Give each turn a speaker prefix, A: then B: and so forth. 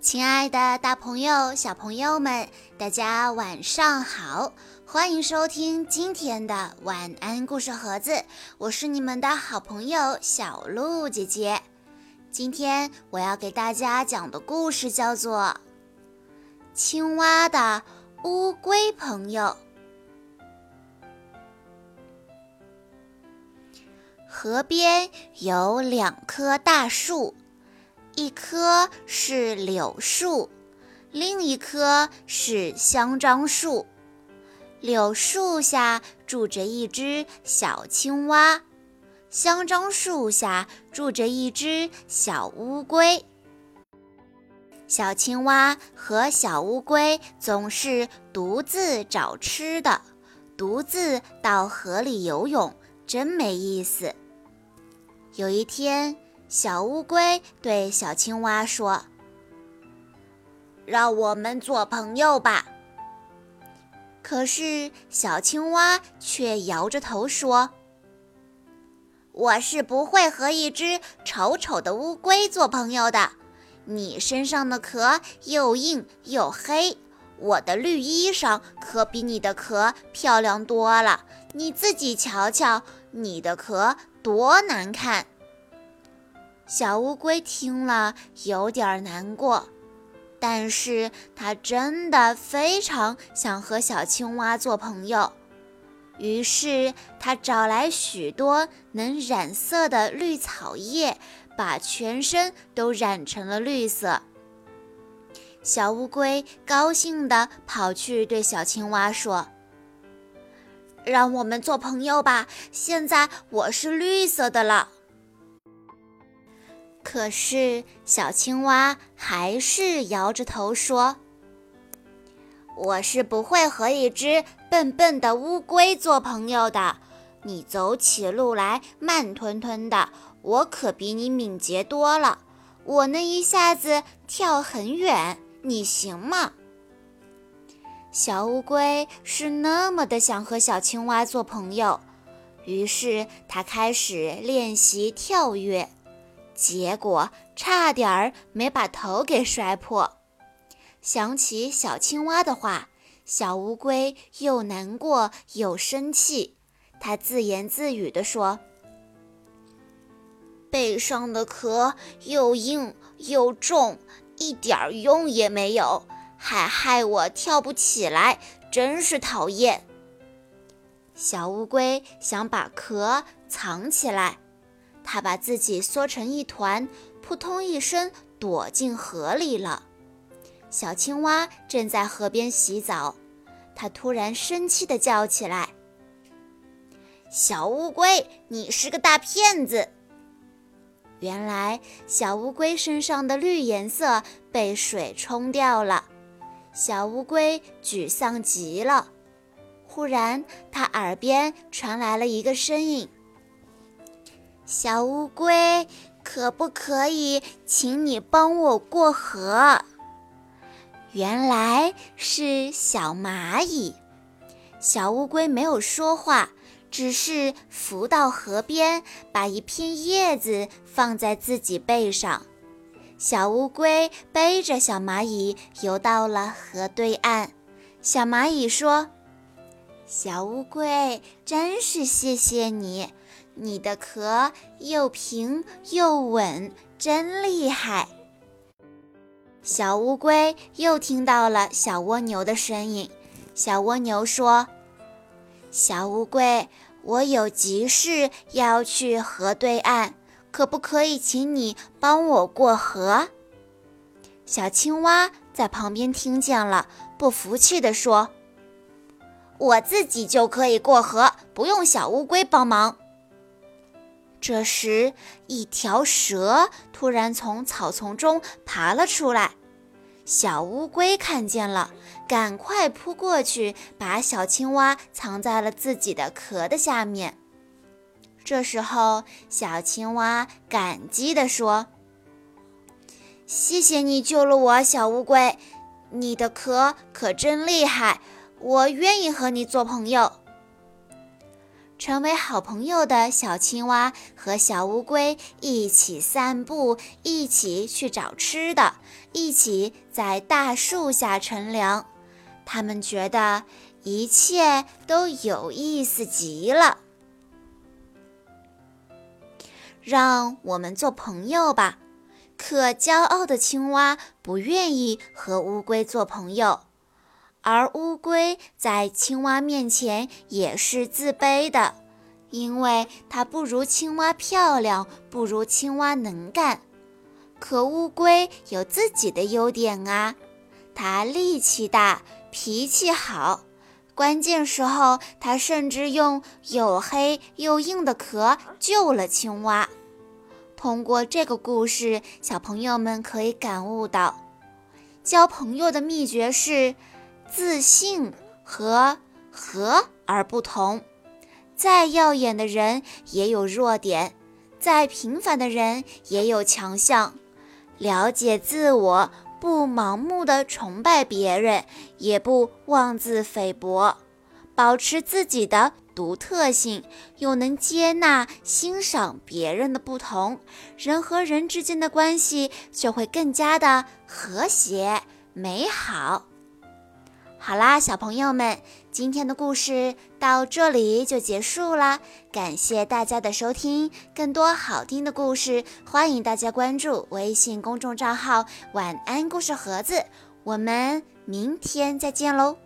A: 亲爱的，大朋友、小朋友们，大家晚上好！欢迎收听今天的晚安故事盒子，我是你们的好朋友小鹿姐姐。今天我要给大家讲的故事叫做《青蛙的乌龟朋友》。河边有两棵大树。一棵是柳树，另一棵是香樟树。柳树下住着一只小青蛙，香樟树下住着一只小乌龟。小青蛙和小乌龟总是独自找吃的，独自到河里游泳，真没意思。有一天。小乌龟对小青蛙说：“让我们做朋友吧。”可是小青蛙却摇着头说：“我是不会和一只丑丑的乌龟做朋友的。你身上的壳又硬又黑，我的绿衣裳可比你的壳漂亮多了。你自己瞧瞧，你的壳多难看。”小乌龟听了有点难过，但是它真的非常想和小青蛙做朋友。于是它找来许多能染色的绿草叶，把全身都染成了绿色。小乌龟高兴地跑去对小青蛙说：“让我们做朋友吧！现在我是绿色的了。”可是，小青蛙还是摇着头说：“我是不会和一只笨笨的乌龟做朋友的。你走起路来慢吞吞的，我可比你敏捷多了。我能一下子跳很远，你行吗？”小乌龟是那么的想和小青蛙做朋友，于是它开始练习跳跃。结果差点儿没把头给摔破。想起小青蛙的话，小乌龟又难过又生气。它自言自语地说：“背上的壳又硬又重，一点用也没有，还害我跳不起来，真是讨厌。”小乌龟想把壳藏起来。他把自己缩成一团，扑通一声躲进河里了。小青蛙正在河边洗澡，它突然生气地叫起来：“小乌龟，你是个大骗子！”原来，小乌龟身上的绿颜色被水冲掉了。小乌龟沮丧极了。忽然，它耳边传来了一个声音。小乌龟，可不可以请你帮我过河？原来是小蚂蚁。小乌龟没有说话，只是浮到河边，把一片叶子放在自己背上。小乌龟背着小蚂蚁游到了河对岸。小蚂蚁说：“小乌龟，真是谢谢你。”你的壳又平又稳，真厉害！小乌龟又听到了小蜗牛的声音。小蜗牛说：“小乌龟，我有急事要去河对岸，可不可以请你帮我过河？”小青蛙在旁边听见了，不服气地说：“我自己就可以过河，不用小乌龟帮忙。”这时，一条蛇突然从草丛中爬了出来。小乌龟看见了，赶快扑过去，把小青蛙藏在了自己的壳的下面。这时候，小青蛙感激地说：“谢谢你救了我，小乌龟，你的壳可真厉害，我愿意和你做朋友。”成为好朋友的小青蛙和小乌龟一起散步，一起去找吃的，一起在大树下乘凉。他们觉得一切都有意思极了。让我们做朋友吧。可骄傲的青蛙不愿意和乌龟做朋友，而乌龟在青蛙面前也是自卑的，因为它不如青蛙漂亮，不如青蛙能干。可乌龟有自己的优点啊，它力气大，脾气好，关键时候它甚至用又黑又硬的壳救了青蛙。通过这个故事，小朋友们可以感悟到，交朋友的秘诀是自信和和而不同。再耀眼的人也有弱点，再平凡的人也有强项。了解自我，不盲目的崇拜别人，也不妄自菲薄，保持自己的。独特性，又能接纳、欣赏别人的不同，人和人之间的关系就会更加的和谐美好。好啦，小朋友们，今天的故事到这里就结束啦，感谢大家的收听。更多好听的故事，欢迎大家关注微信公众账号“晚安故事盒子”。我们明天再见喽！